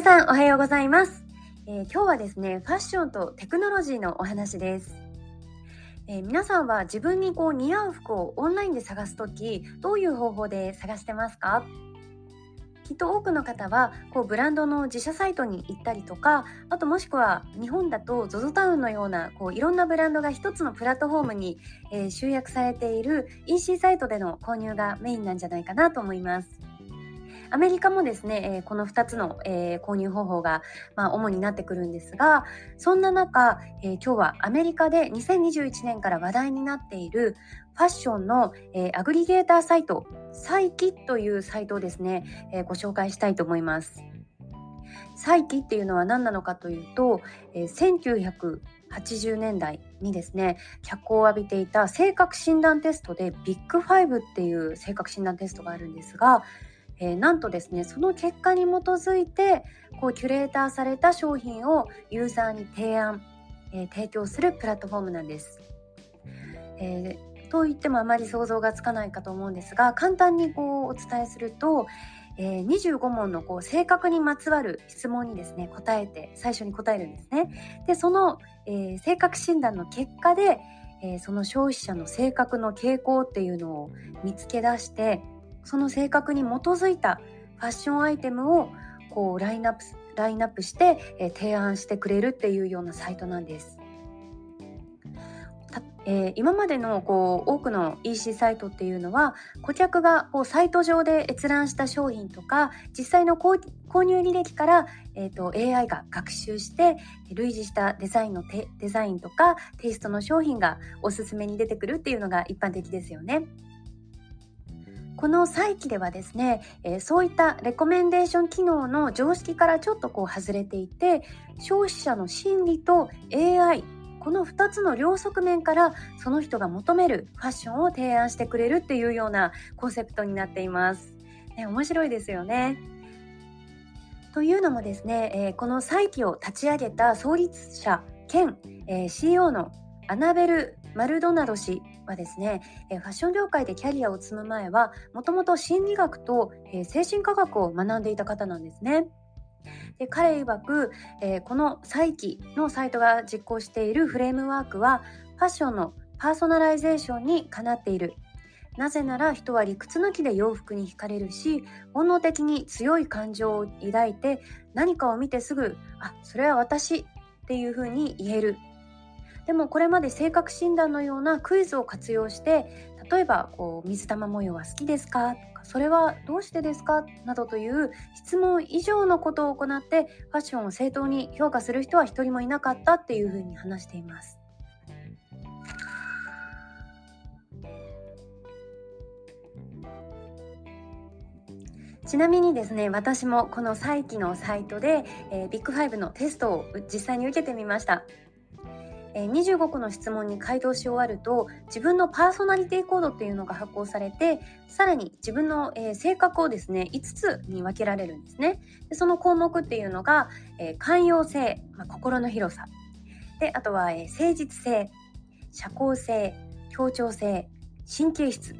さんおはようございます、えー、今日はですねファッションとテクノロジーのお話です、えー、皆さんは自分にこう似合う服をオンラインで探すときどういう方法で探してますか？きっと多くの方はこうブランドの自社サイトに行ったりとかあともしくは日本だと ZOZO タウンのようなこういろんなブランドが一つのプラットフォームに、えー、集約されている EC サイトでの購入がメインなんじゃないかなと思います。アメリカもですね、えこの2つの、え購入方法が、まあ、主になってくるんですがそんな中、え今日はアメリカで2021年から話題になっているファッションの、えアグリゲーターサイトサイキというサイトをですね、えご紹介したいと思います。サイキっていうのは何なのかというと、え1980年代にですね脚光を浴びていた性格診断テストでビッグファイブっていう性格診断テストがあるんですがえー、なんとですねその結果に基づいてこうキュレーターされた商品をユーザーに提案、えー、提供するプラットフォームなんです。えー、と言ってもあまり想像がつかないかと思うんですが簡単にこうお伝えすると、え、25問のこう性格にまつわる質問にですね答えて最初に答えるんですね。でその、え、性格診断の結果で、え、その消費者の性格の傾向っていうのを見つけ出してその性格に基づいたファッションアイテムをこうラインナップラインナップして、えー、提案してくれるっていうようなサイトなんです。えー、今までのこう多くの EC サイトっていうのは顧客がこうサイト上で閲覧した商品とか実際の購入履歴から、えーと、AI が学習して類似したデザインのデザインとかテイストの商品がおすすめに出てくるっていうのが一般的ですよね。この再起ではですね、えー、そういったレコメンデーション機能の常識からちょっとこう外れていて消費者の心理と AI この2つの両側面からその人が求めるファッションを提案してくれるっていうようなコンセプトになっています。ね、面白いですよね。というのもですね、えー、この再起を立ち上げた創立者兼、えー、CEO のアナベル・マルドナド氏はですね、ファッション業界でキャリアを積む前はもともと心理学と精神科学を学んでいた方なんですね。で彼曰く、えー、この PSYKHE のサイトが実行しているフレームワークはファッションのパーソナライゼーションにかなっているなぜなら人は理屈抜きで洋服に惹かれるし本能的に強い感情を抱いて何かを見てすぐ「あそれは私」っていうふうに言えるでもこれまで性格診断のようなクイズを活用して例えばこう水玉模様は好きですか？とかそれはどうしてですか？などという質問以上のことを行ってファッションを正当に評価する人は一人もいなかったっていうふうに話しています。ちなみにですね私もこの再起のサイトで、えー、ビッグ5のテストを実際に受けてみました。え、25個の質問に回答し終わると自分のパーソナリティコードっていうのが発行されてさらに自分の、え、性格をですね5つに分けられるんですね。でその項目っていうのが、え、寛容性、まあ、心の広さ。であとは、え誠実性社交性協調性神経質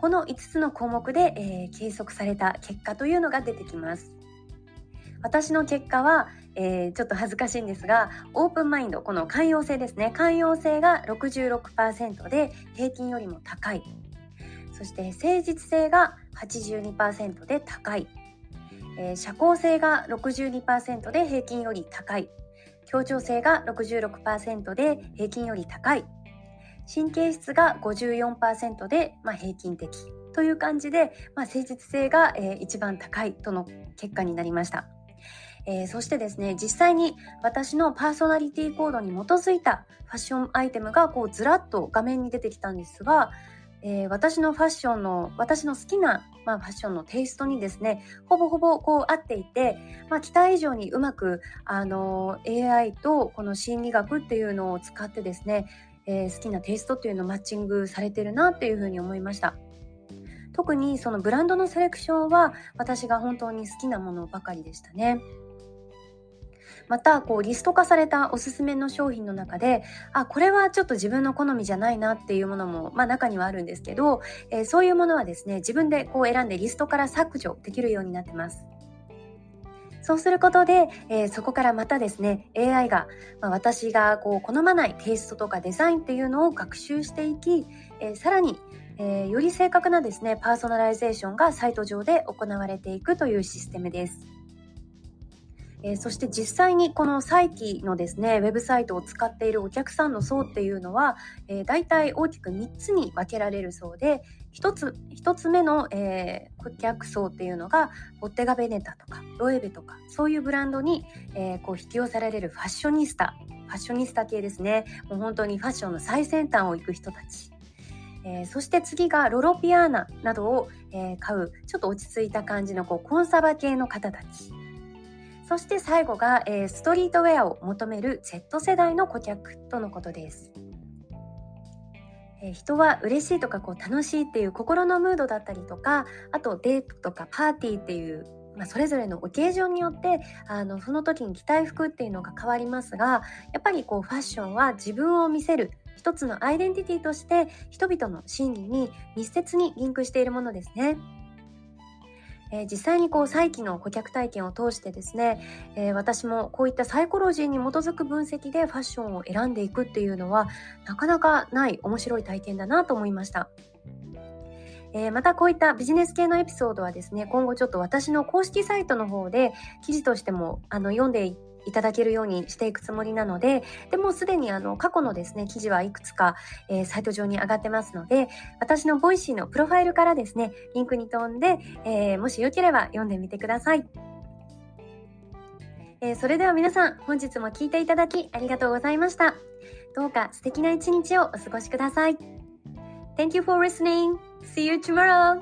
この5つの項目で、え、計測された結果というのが出てきます。私の結果は、えー、ちょっと恥ずかしいんですがオープンマインドこの寛容性ですね。寛容性が66%で平均よりも高い。そして誠実性が82%で高い、えー、社交性が62%で平均より高い。協調性が66%で平均より高い。神経質が54%で、まあ、平均的。という感じで、まあ、誠実性が、えー、一番高いとの結果になりました。えー、そしてですね実際に私のパーソナリティコードに基づいたファッションアイテムがこうずらっと画面に出てきたんですが、えー、私のファッションの私の好きな、まあ、ファッションのテイストにですねほぼほぼこう合っていて、まあ、期待以上にうまく、あの AI とこの心理学っていうのを使ってですねえー、好きなテイストっていうのをマッチングされてるなっていうふうに思いました。特にそのブランドのセレクションは私が本当に好きなものばかりでしたね。またこうリスト化されたおすすめの商品の中であこれはちょっと自分の好みじゃないなっていうものも、まあ、中にはあるんですけど、えー、そういうものはですね自分でこう選んでリストから削除できるようになってますそうすることで、えー、そこからまたですね AI が、まあ、私がこう好まないテイストとかデザインっていうのを学習していき、えー、さらに、えー、より正確なですねパーソナライゼーションがサイト上で行われていくというシステムです。え、そして実際にこの PSYKHE のですねウェブサイトを使っているお客さんの層っていうのは、えー、大体大きく3つに分けられるそうで1つ ,1 つ目の、えー、顧客層っていうのがボッテガ・ベネタとかロエベとかそういうブランドに、えー、こう引き寄せられるファッショニスタファッショニスタ系ですね。もう本当にファッションの最先端を行く人たち。え、そして次がロロピアーナなどを、え、買うちょっと落ち着いた感じのこうコンサバ系の方たち。そして最後が、えー、ストリートウェアを求める Z 世代の顧客とのことです。え、人は嬉しいとかこう楽しいっていう心のムードだったりとかあとデートとかパーティーっていうまあ、それぞれのオケージョンによってあのその時に着たい服っていうのが変わりますがやっぱりこうファッションは自分を見せる一つのアイデンティティとして人々の心理に密接にリンクしているものですね。えー、実際にこう再起の顧客体験を通してですね、えー、私もこういったサイコロジーに基づく分析でファッションを選んでいくっていうのはなかなかない面白い体験だなと思いました。えー、またこういったビジネス系のエピソードはですね今後ちょっと私の公式サイトの方で記事としてもあの読んでいただけるようにしていくつもりなので、でもすでにあの過去のですね、記事はいくつか、えー、サイト上に上がってますので、私の Voicy のプロファイルからですね、リンクに飛んで、えー、もしよければ読んでみてください。えー、それでは皆さん、本日も聴いていただきありがとうございました。どうか素敵な一日をお過ごしください。Thank you for listening. See you tomorrow.